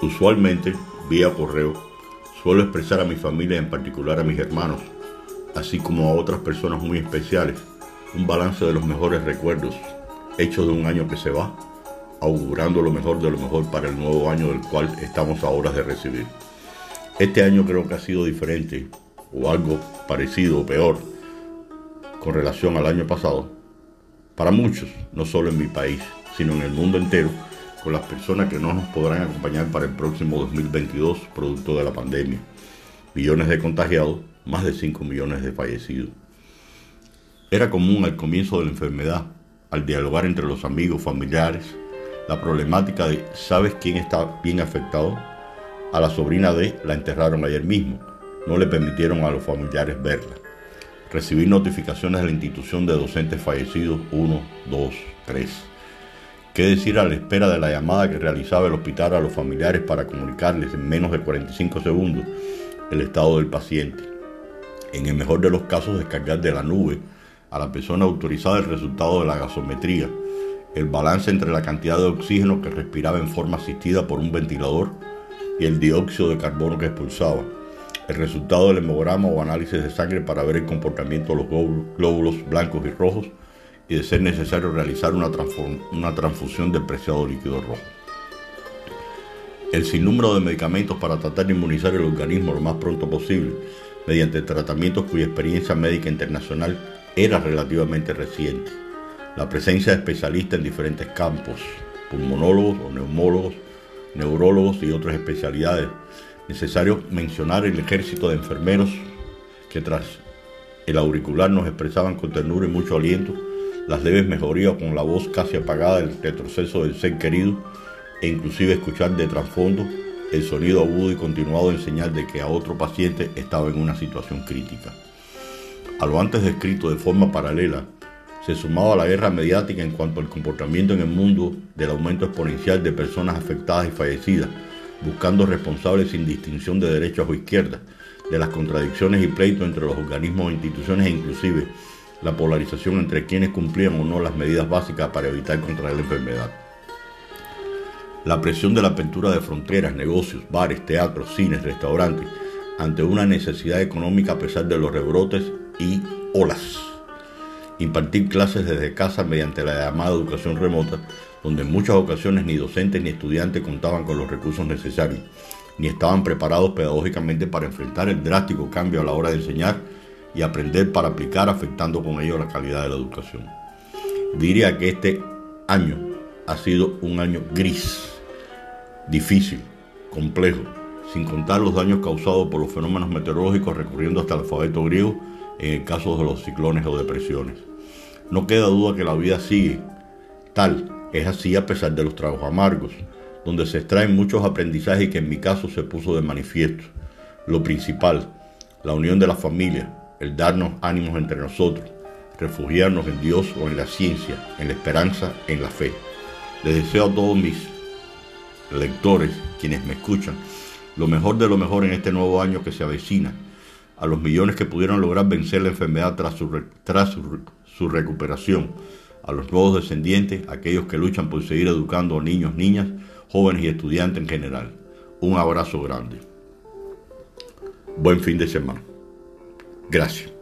Usualmente, vía correo, suelo expresar a mi familia, en particular a mis hermanos, así como a otras personas muy especiales, un balance de los mejores recuerdos hechos de un año que se va, augurando lo mejor de lo mejor para el nuevo año del cual estamos a horas de recibir. Este año creo que ha sido diferente, o algo parecido o peor, con relación al año pasado, para muchos, no solo en mi país, sino en el mundo entero, con las personas que no nos podrán acompañar para el próximo 2022, producto de la pandemia. Millones de contagiados, más de 5 millones de fallecidos. Era común al comienzo de la enfermedad, al dialogar entre los amigos, familiares, la problemática de ¿sabes quién está bien afectado? A la sobrina de la enterraron ayer mismo. No le permitieron a los familiares verla. Recibí notificaciones de la institución de docentes fallecidos 1, 2, 3 ¿Qué decir a la espera de la llamada que realizaba el hospital a los familiares para comunicarles en menos de 45 segundos el estado del paciente? En el mejor de los casos, descargar de la nube a la persona autorizada el resultado de la gasometría, el balance entre la cantidad de oxígeno que respiraba en forma asistida por un ventilador y el dióxido de carbono que expulsaba, el resultado del hemograma o análisis de sangre para ver el comportamiento de los glóbulos blancos y rojos, y de ser necesario realizar una, una transfusión del preciado líquido rojo. El sinnúmero de medicamentos para tratar de inmunizar el organismo lo más pronto posible, mediante tratamientos cuya experiencia médica internacional era relativamente reciente. La presencia de especialistas en diferentes campos, pulmonólogos o neumólogos, neurólogos y otras especialidades. Necesario mencionar el ejército de enfermeros que tras el auricular nos expresaban con ternura y mucho aliento las leves mejorías con la voz casi apagada del retroceso del ser querido e inclusive escuchar de trasfondo el sonido agudo y continuado en señal de que a otro paciente estaba en una situación crítica. A lo antes descrito de forma paralela, se sumaba la guerra mediática en cuanto al comportamiento en el mundo del aumento exponencial de personas afectadas y fallecidas, buscando responsables sin distinción de derechas o izquierdas, de las contradicciones y pleitos entre los organismos e instituciones e inclusive la polarización entre quienes cumplían o no las medidas básicas para evitar contraer la enfermedad. La presión de la apertura de fronteras, negocios, bares, teatros, cines, restaurantes, ante una necesidad económica a pesar de los rebrotes y olas. Impartir clases desde casa mediante la llamada educación remota, donde en muchas ocasiones ni docentes ni estudiantes contaban con los recursos necesarios, ni estaban preparados pedagógicamente para enfrentar el drástico cambio a la hora de enseñar y aprender para aplicar afectando con ello la calidad de la educación. Diría que este año ha sido un año gris, difícil, complejo, sin contar los daños causados por los fenómenos meteorológicos recurriendo hasta el alfabeto griego en el caso de los ciclones o depresiones. No queda duda que la vida sigue tal, es así a pesar de los tragos amargos, donde se extraen muchos aprendizajes que en mi caso se puso de manifiesto. Lo principal, la unión de la familia, el darnos ánimos entre nosotros, refugiarnos en Dios o en la ciencia, en la esperanza, en la fe. Les deseo a todos mis lectores, quienes me escuchan, lo mejor de lo mejor en este nuevo año que se avecina, a los millones que pudieron lograr vencer la enfermedad tras su, su, recuperación, a los nuevos descendientes, aquellos que luchan por seguir educando a niños, niñas, jóvenes y estudiantes en general. Un abrazo grande. Buen fin de semana. Gracias.